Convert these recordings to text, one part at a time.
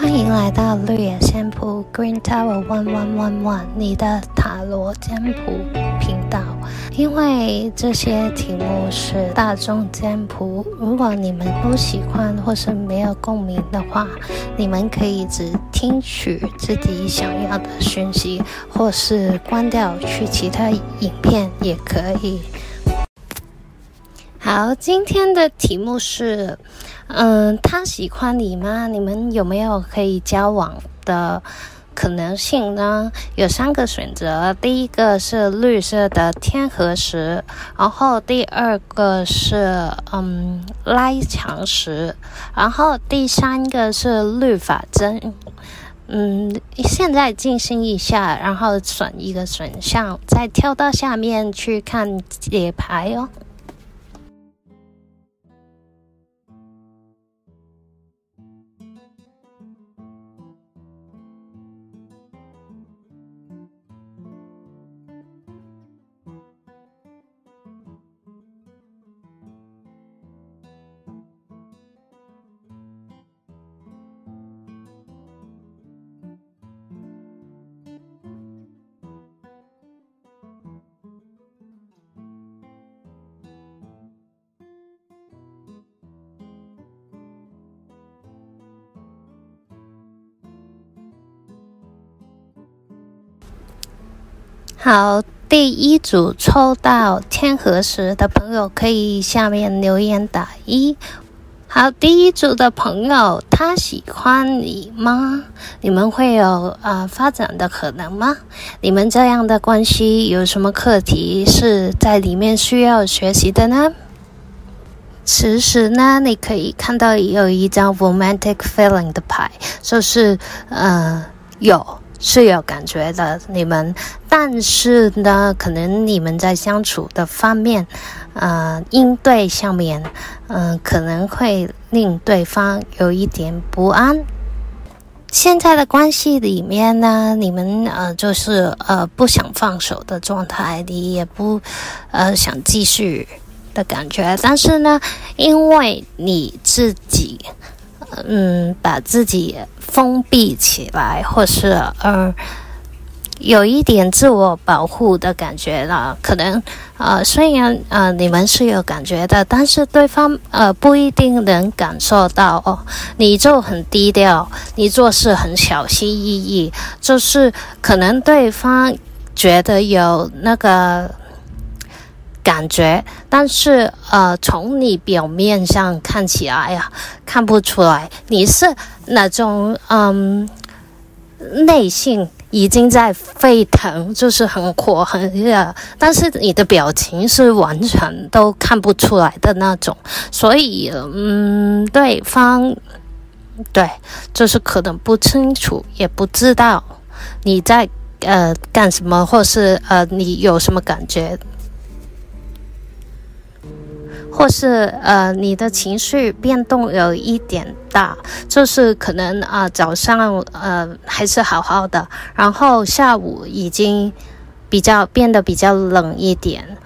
欢迎来到绿野仙谱 Green Tower One One One One，你的塔罗占卜频道。因为这些题目是大众占卜，如果你们不喜欢或是没有共鸣的话，你们可以只听取自己想要的讯息，或是关掉去其他影片也可以。好，今天的题目是。嗯，他喜欢你吗？你们有没有可以交往的可能性呢？有三个选择，第一个是绿色的天河石，然后第二个是嗯拉长石，然后第三个是绿法针。嗯，现在进行一下，然后选一个选项，再跳到下面去看解牌哦。好，第一组抽到天河石的朋友可以下面留言打一。好，第一组的朋友，他喜欢你吗？你们会有啊、发展的可能吗？你们这样的关系有什么课题是在里面需要学习的呢？此时呢，你可以看到有一张 romantic feeling 的牌，就是呃有。是有感觉的，你们，但是呢，可能你们在相处的方面，呃，应对上面，嗯、可能会令对方有一点不安。现在的关系里面呢，你们呃，就是呃，不想放手的状态，你也不呃想继续的感觉，但是呢，因为你自己。嗯，把自己封闭起来，或是嗯，有一点自我保护的感觉了。可能呃，虽然呃你们是有感觉的，但是对方呃不一定能感受到哦。你就很低调，你做事很小心翼翼，就是可能对方觉得有那个。感觉，但是呃，从你表面上看起来呀，看不出来你是那种嗯，内心已经在沸腾，就是很火很热，但是你的表情是完全都看不出来的那种，所以嗯，对方对，就是可能不清楚，也不知道你在呃干什么，或是呃你有什么感觉。或是呃，你的情绪变动有一点大，就是可能啊、早上呃还是好好的，然后下午已经比较变得比较冷一点。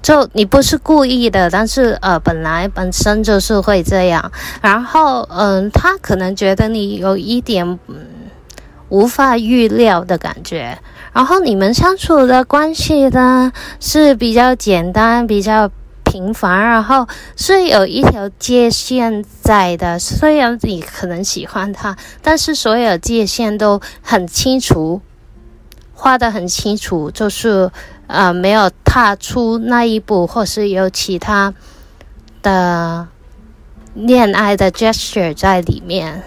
就你不是故意的，但是呃，本来本身就是会这样。然后嗯、他可能觉得你有一点嗯无法预料的感觉。然后你们相处的关系呢是比较简单，比较。平凡，然后是有一条界限在的。虽然你可能喜欢他，但是所有界限都很清楚，画得很清楚，就是呃没有踏出那一步，或是有其他的恋爱的 gesture 在里面。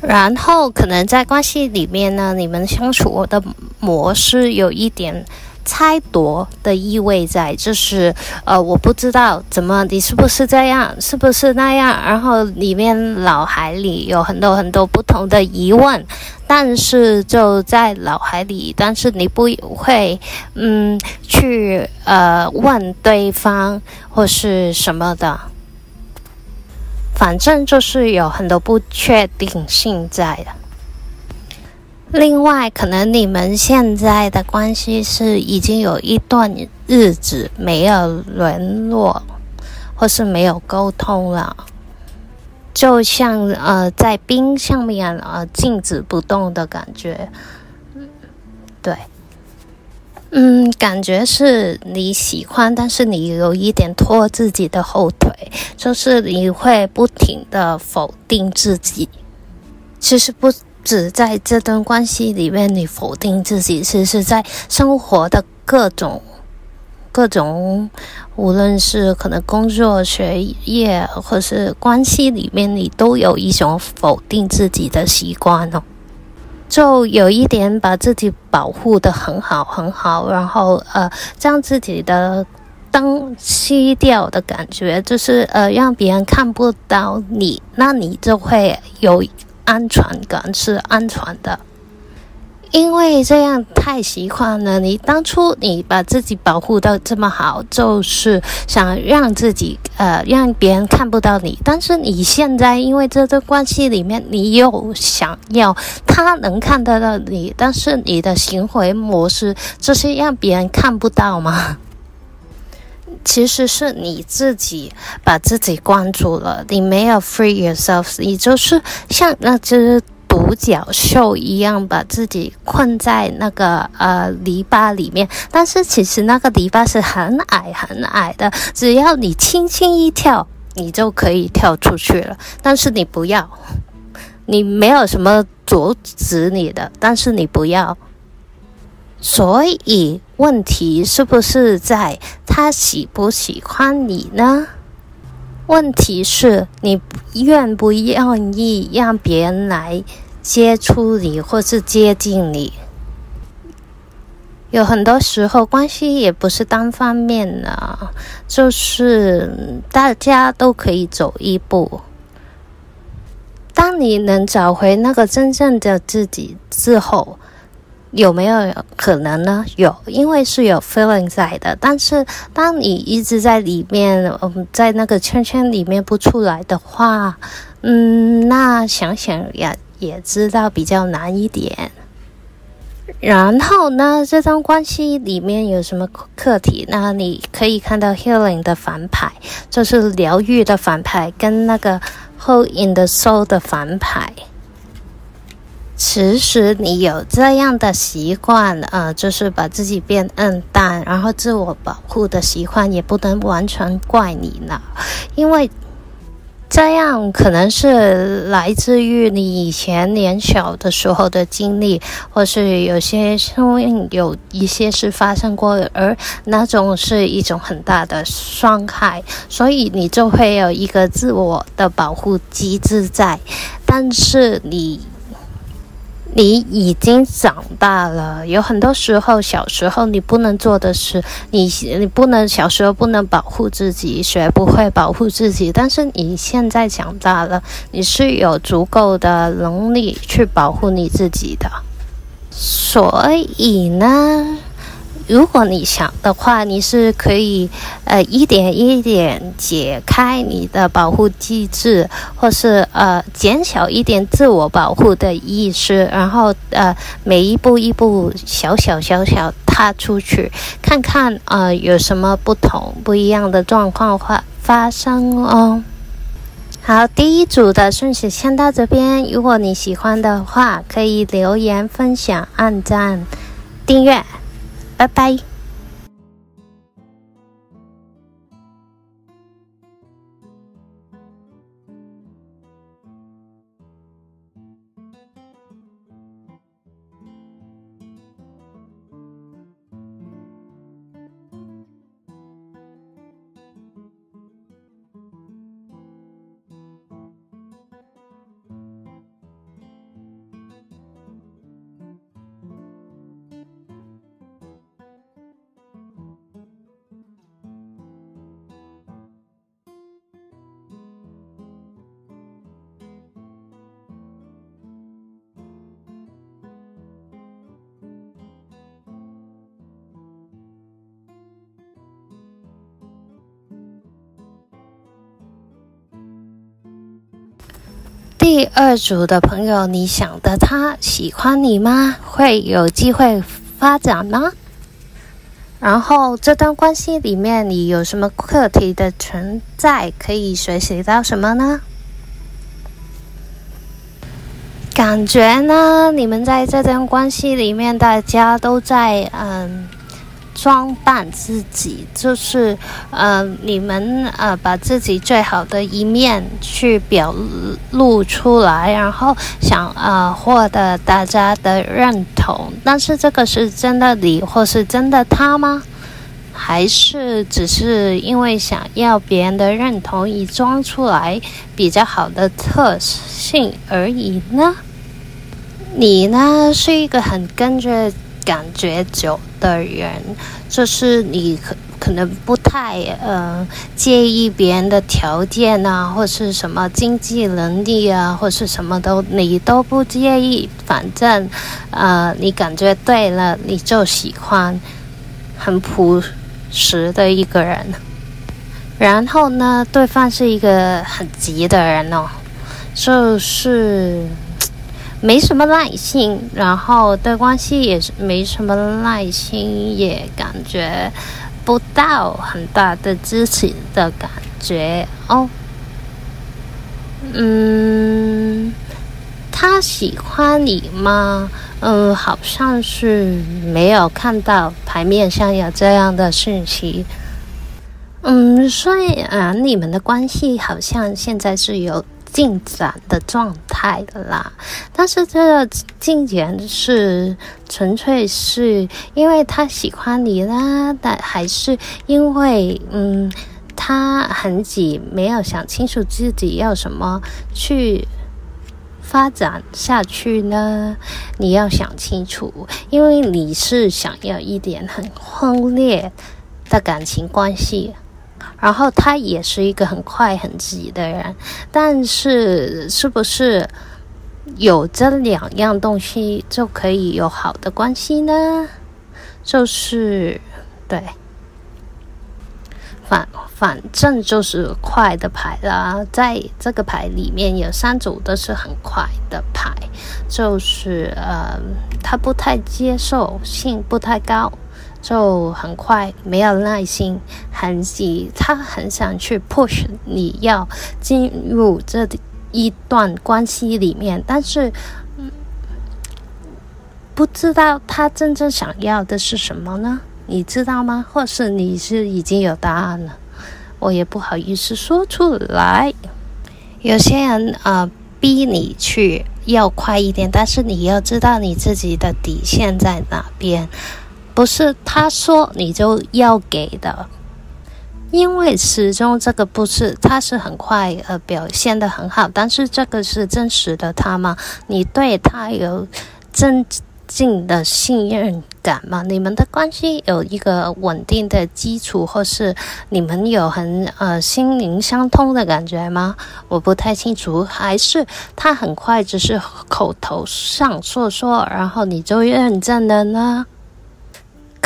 然后可能在关系里面呢，你们相处的模式有一点。猜夺的意味在，就是呃，我不知道怎么，你是不是这样，是不是那样？然后里面脑海里有很多很多不同的疑问，但是就在脑海里，但是你不会嗯去呃问对方或是什么的，反正就是有很多不确定性在的。另外，可能你们现在的关系是已经有一段日子没有联络，或是没有沟通了。就像呃在冰上面呃静止不动的感觉。对，嗯，感觉是你喜欢，但是你有一点拖自己的后腿，就是你会不停的否定自己。其实不止在这段关系里面，你否定自己，其实在生活的各种各种，无论是可能工作、学业，或是关系里面，你都有一种否定自己的习惯哦。就有一点把自己保护得很好很好，然后呃，将自己的灯熄掉的感觉，就是呃，让别人看不到你，那你就会有安全感，是安全的。因为这样太习惯了，你当初你把自己保护到这么好，就是想让自己呃让别人看不到你。但是你现在因为这段关系里面，你又想要他能看得到你，但是你的行为模式就是让别人看不到吗？其实是你自己把自己关住了，你没有 free yourself，你就是像那只。独角兽一样把自己困在那个呃篱笆里面，但是其实那个篱笆是很矮很矮的，只要你轻轻一跳，你就可以跳出去了。但是你不要，你没有什么阻止你的，但是你不要。所以问题是不是在他喜不喜欢你呢？问题是你愿不愿意让别人来接触你，或是接近你？有很多时候，关系也不是单方面的，就是大家都可以走一步。当你能找回那个真正的自己之后，有没有可能呢？有，因为是有 feeling 在的。但是，当你一直在里面，嗯，在那个圈圈里面不出来的话，嗯，那想想也也知道比较难一点。然后呢，这段关系里面有什么课题？那你可以看到 healing 的反派，就是疗愈的反派，跟那个 hold in the soul 的反派。其实你有这样的习惯，呃，就是把自己变暗淡，然后自我保护的习惯，也不能完全怪你呢，因为这样可能是来自于你以前年小的时候的经历，或是有些生命有一些事发生过，而那种是一种很大的伤害，所以你就会有一个自我的保护机制在，但是你。你已经长大了，有很多时候，小时候你不能做的事，你你不能小时候不能保护自己，学不会保护自己，但是你现在长大了，你是有足够的能力去保护你自己的，所以呢。如果你想的话，你是可以呃一点一点解开你的保护机制，或是呃减小一点自我保护的意识，然后呃每一步一步小小小小踏出去，看看呃有什么不同不一样的状况发发生哦。好，第一组的顺序先到这边，如果你喜欢的话，可以留言分享、按赞、订阅。拜拜。第二组的朋友你想的他喜欢你吗？会有机会发展吗？然后这段关系里面你有什么课题的存在可以学习到什么呢？感觉呢你们在这段关系里面大家都在嗯装扮自己，就是呃，你们呃，把自己最好的一面去表露出来，然后想呃获得大家的认同。但是这个是真的你，或是真的他吗？还是只是因为想要别人的认同，以装出来比较好的特性而已呢？你呢，是一个很跟着。感觉久的人，就是你可可能不太呃介意别人的条件啊，或是什么经济能力啊，或是什么都你都不介意，反正呃你感觉对了，你就喜欢，很朴实的一个人。然后呢，对方是一个很急的人哦，就是。没什么耐心，然后对关系也是没什么耐心，也感觉不到很大的支持的感觉哦。嗯，他喜欢你吗？嗯，好像是没有看到牌面上有这样的讯息。嗯，所以啊，你们的关系好像现在是有。进展的状态的啦，但是这个进展是纯粹是因为他喜欢你啦，但还是因为嗯，他很急，没有想清楚自己要什么去发展下去呢？你要想清楚，因为你是想要一点很轰烈的感情关系。然后他也是一个很快很急的人，但是是不是有这两样东西就可以有好的关系呢？就是对，反反正就是快的牌啦，在这个牌里面有三组都是很快的牌，就是呃，他不太接受性不太高。就很快，没有耐心，很急，他很想去 push 你要进入这一段关系里面，但是，不知道他真正想要的是什么呢？你知道吗？或是你是已经有答案了？我也不好意思说出来。有些人啊，呃，逼你去要快一点，但是你要知道你自己的底线在哪边。不是他说你就要给的，因为始终这个不是他是很快呃表现得很好，但是这个是真实的他吗？你对他有真正的信任感吗？你们的关系有一个稳定的基础，或是你们有很呃心灵相通的感觉吗？我不太清楚，还是他很快只是口头上说说，然后你就认真的呢？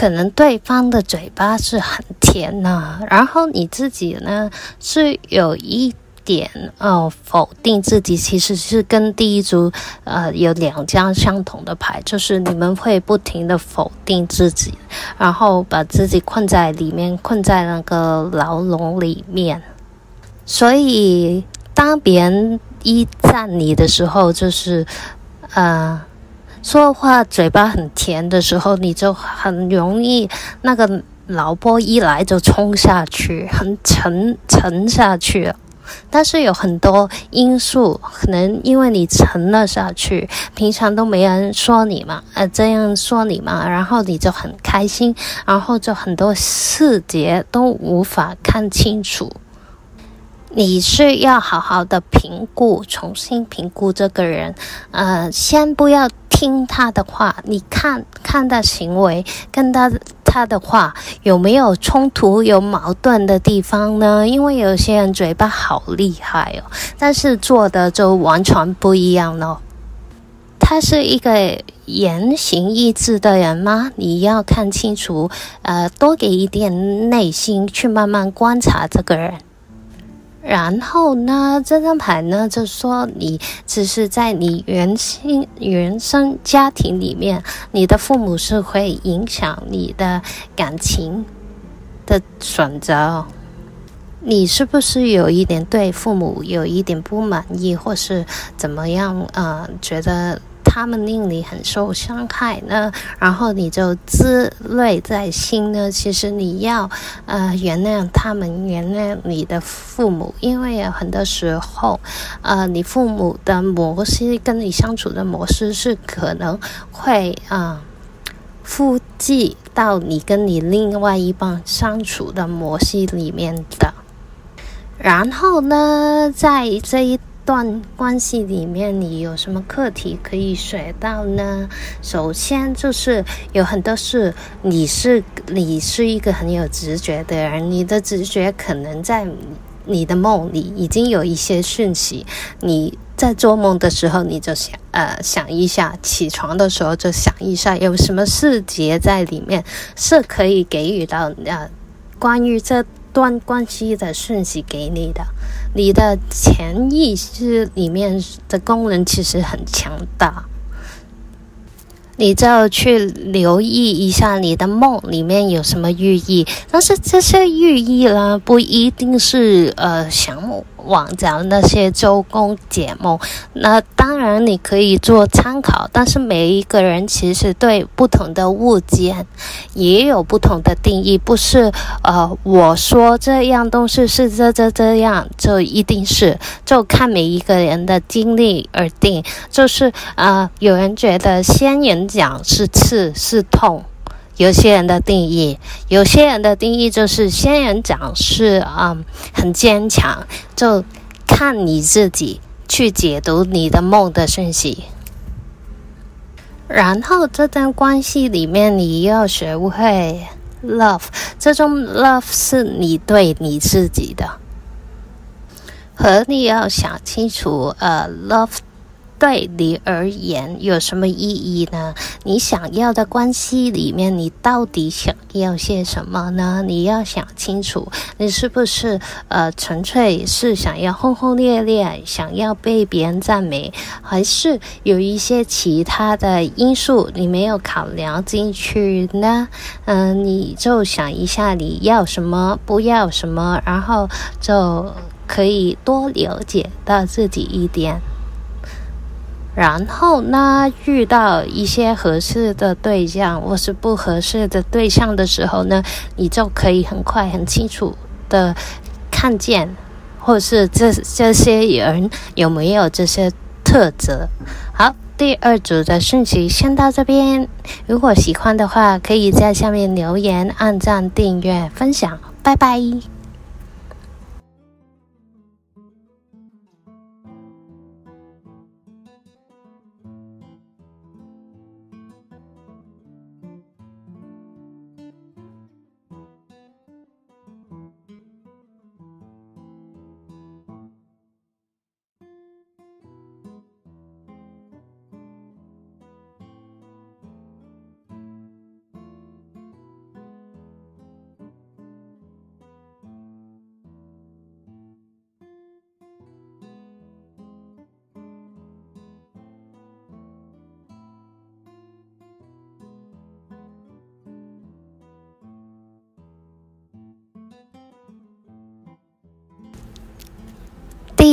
可能对方的嘴巴是很甜呐、然后你自己呢是有一点哦否定自己，其实是跟第一组呃有两张相同的牌，就是你们会不停的否定自己，然后把自己困在里面，困在那个牢笼里面。所以当别人一赞你的时候，就是呃。说话嘴巴很甜的时候，你就很容易那个脑波一来就冲下去，很沉沉下去。但是有很多因素，可能因为你沉了下去，平常都没人说你嘛，呃，这样说你嘛，然后你就很开心，然后就很多细节都无法看清楚。你是要好好的评估，重新评估这个人，呃，先不要。听他的话，你看看他行为跟他他的话有没有冲突、有矛盾的地方呢？因为有些人嘴巴好厉害哦，但是做的就完全不一样哦。他是一个言行一致的人吗？你要看清楚，呃，多给一点耐心去慢慢观察这个人。然后呢，这张牌呢，就说你只是在你原生原生家庭里面，你的父母是会影响你的感情的选择。你是不是有一点对父母有一点不满意，或是怎么样？呃，觉得他们令你很受伤害呢？然后你就自累在心呢？其实你要呃原谅他们，原谅你的父母，因为有很多时候，呃，你父母的模式跟你相处的模式是可能会啊。呃复制到你跟你另外一半相处的模式里面的，然后呢，在这一段关系里面，你有什么课题可以学到呢？首先就是有很多事，你是你是一个很有直觉的人，你的直觉可能在你的梦里已经有一些讯息，你。在做梦的时候，你就想呃想一下；起床的时候就想一下，有什么细节在里面是可以给予到呃关于这段关系的讯息给你的。你的潜意识里面的功能其实很强大。你就要去留意一下你的梦里面有什么寓意，但是这些寓意呢，不一定是呃想往讲那些周公解梦。那当然你可以做参考，但是每一个人其实对不同的物件也有不同的定义，不是呃我说这样东西是这这这样就一定是，就看每一个人的经历而定。就是呃有人觉得仙人。讲是刺是痛，有些人的定义，有些人的定义就是仙人掌是嗯很坚强，就看你自己去解读你的梦的讯息。然后这段关系里面，你要学会 love，这种 love 是你对你自己的，和你要想清楚呃 love。对你而言有什么意义呢？你想要的关系里面，你到底想要些什么呢？你要想清楚，你是不是呃纯粹是想要轰轰烈烈，想要被别人赞美，还是有一些其他的因素你没有考量进去呢？嗯、你就想一下你要什么，不要什么，然后就可以多了解到自己一点。然后呢，遇到一些合适的对象或是不合适的对象的时候呢，你就可以很快很清楚的看见，或是这这些人有没有这些特质。好，第二组的讯息先到这边。如果喜欢的话，可以在下面留言、按赞、订阅、分享。拜拜。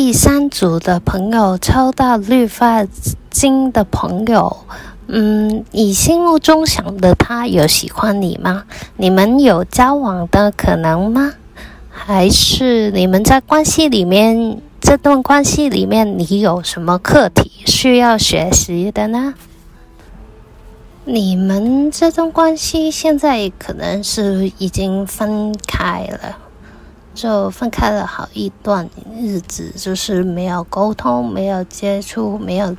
第三组的朋友抽到绿发巾的朋友，嗯，你心目中想的他有喜欢你吗？你们有交往的可能吗？还是你们在关系里面，这段关系里面你有什么课题需要学习的呢？你们这段关系现在可能是已经分开了。就分开了好一段日子，就是没有沟通、没有接触、没有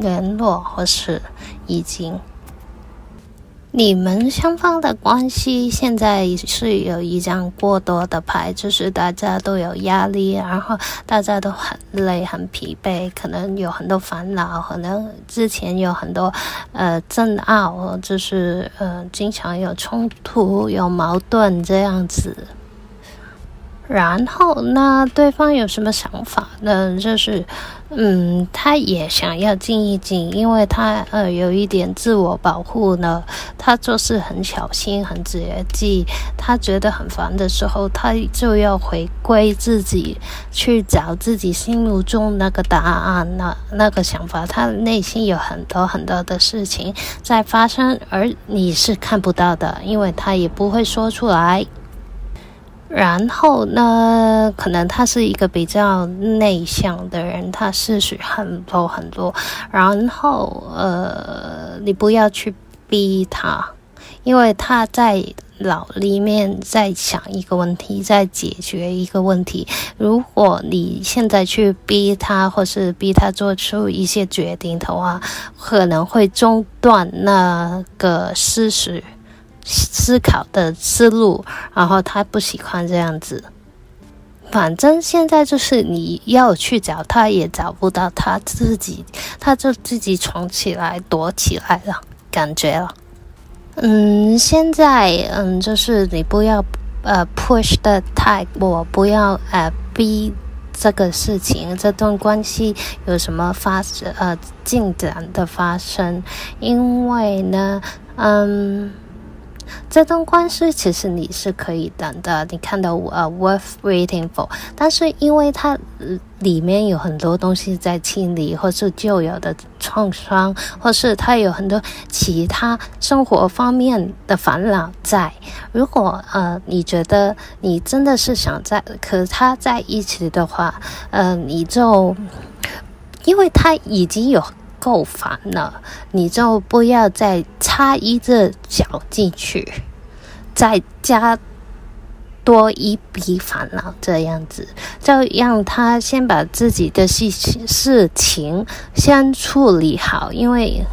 联络，或是已经你们双方的关系现在是有一张过多的牌，就是大家都有压力，然后大家都很累、很疲惫，可能有很多烦恼，可能之前有很多呃争拗，就是呃经常有冲突、有矛盾这样子。然后那对方有什么想法呢？就是，嗯，他也想要静一静，因为他呃有一点自我保护呢。他做事很小心、很节制。他觉得很烦的时候，他就要回归自己，去找自己心目中那个答案、那那个想法。他内心有很多很多的事情在发生，而你是看不到的，因为他也不会说出来。然后呢，可能他是一个比较内向的人，他思绪很多很多。然后呃，你不要去逼他，因为他在脑里面在想一个问题，在解决一个问题。如果你现在去逼他，或是逼他做出一些决定的话，可能会中断那个思绪。思考的思路，然后他不喜欢这样子。反正现在就是你要去找他，也找不到他自己，他就自己藏起来躲起来了，感觉了。嗯，现在嗯，就是你不要呃 push 的太过，不要呃逼这个事情，这段关系有什么发呃进展的发生，因为呢，嗯。这段关系其实你是可以等的，你看到呃、uh,，worth waiting for，但是因为它里面有很多东西在清理，或是旧有的创伤，或是它有很多其他生活方面的烦恼在。如果呃你觉得你真的是想在和他在一起的话，呃，你就因为他已经有。够烦了，你就不要再插一只脚进去，再加多一笔烦恼。这样子，就让他先把自己的事情事情先处理好，因为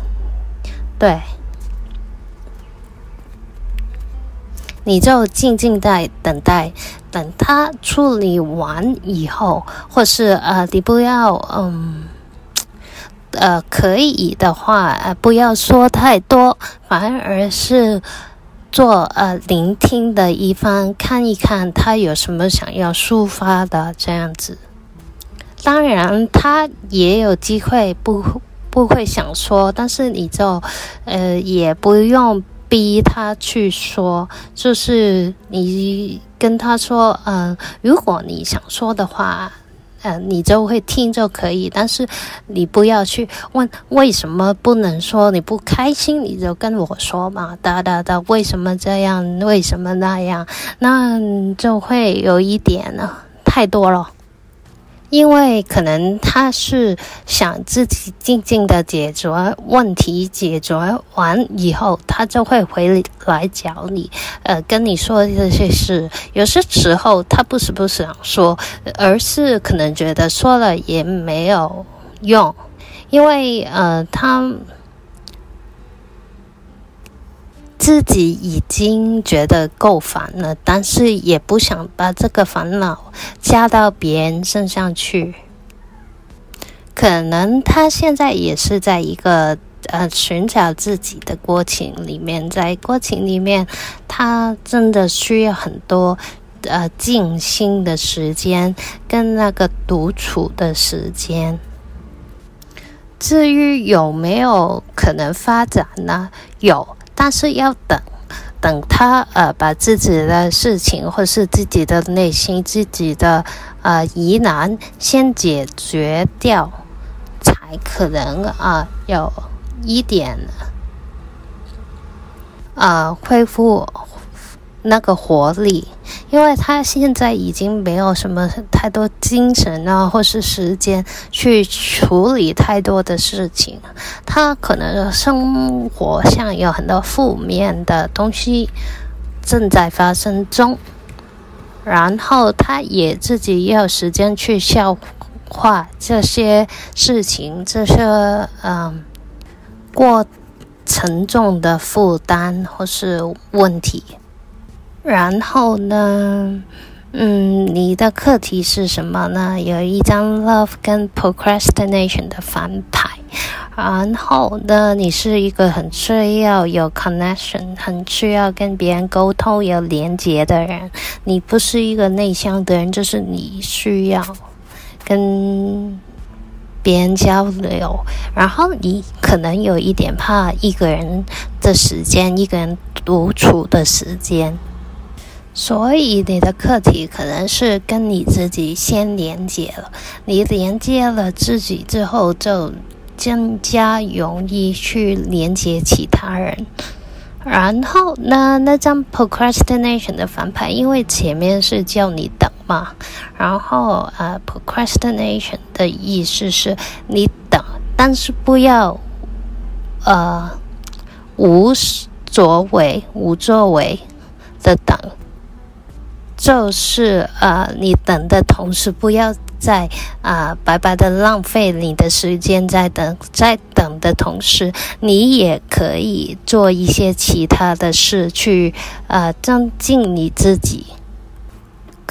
对，你就静静在等待，等他处理完以后，或是呃，你不要嗯。呃，可以的话，呃，不要说太多，反而是做呃聆听的一方，看一看他有什么想要抒发的这样子。当然，他也有机会不不会想说，但是你就呃也不用逼他去说，就是你跟他说，嗯、呃，如果你想说的话。呃，你就会听就可以，但是你不要去问为什么不能说，你不开心你就跟我说嘛，哒哒哒，为什么这样，为什么那样，那就会有一点呢，太多了。因为可能他是想自己静静的解决问题，解决完以后，他就会回来找你，呃，跟你说这些事。有些时候他不是不想说，而是可能觉得说了也没有用，因为呃，他。自己已经觉得够烦了，但是也不想把这个烦恼加到别人身上去。可能他现在也是在一个呃寻找自己的过程里面，在过程里面，他真的需要很多呃静心的时间跟那个独处的时间。至于有没有可能发展呢？有。但是要等，等他呃把自己的事情或是自己的内心、自己的呃疑难先解决掉，才可能啊、有一点、呃、恢复。那个活力，因为他现在已经没有什么太多精神啊，或是时间去处理太多的事情。他可能生活上有很多负面的东西正在发生中，然后他也自己也有时间去消化这些事情，这些嗯过沉重的负担或是问题。然后呢，嗯，你的课题是什么呢？有一张 Love 跟 Procrastination 的翻牌，然后呢，你是一个很需要有 connection、很需要跟别人沟通、有连接的人。你不是一个内向的人，就是你需要跟别人交流。然后你可能有一点怕一个人的时间，一个人独处的时间。所以你的课题可能是跟你自己先连接了，你连接了自己之后，就更加容易去连接其他人。然后呢，那张 procrastination 的反牌，因为前面是叫你等嘛，然后呃，procrastination 的意思是你等，但是不要呃无作为、无作为的等。就是呃，你等的同时，不要再啊、白白的浪费你的时间，在等，在等的同时，你也可以做一些其他的事，去啊增进你自己。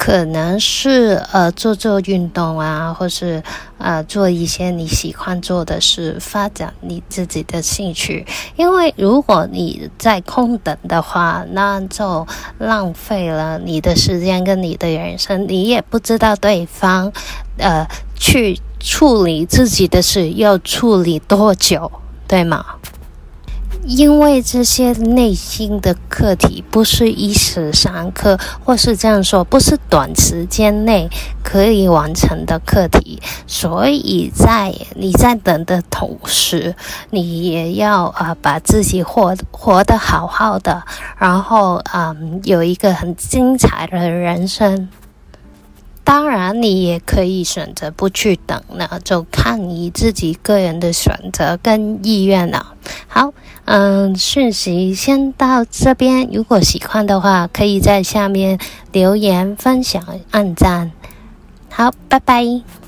可能是呃做做运动啊，或是呃做一些你喜欢做的事，发展你自己的兴趣。因为如果你在空等的话，那就浪费了你的时间跟你的人生，你也不知道对方呃去处理自己的事要处理多久，对吗？因为这些内心的课题不是一时三刻，或是这样说，不是短时间内可以完成的课题，所以在你在等的同时，你也要啊、呃、把自己活活得好好的，然后、嗯、有一个很精彩的人生。当然，你也可以选择不去等了，就看你自己个人的选择跟意愿了。好，嗯，讯息先到这边。如果喜欢的话，可以在下面留言、分享、按赞。好，拜拜。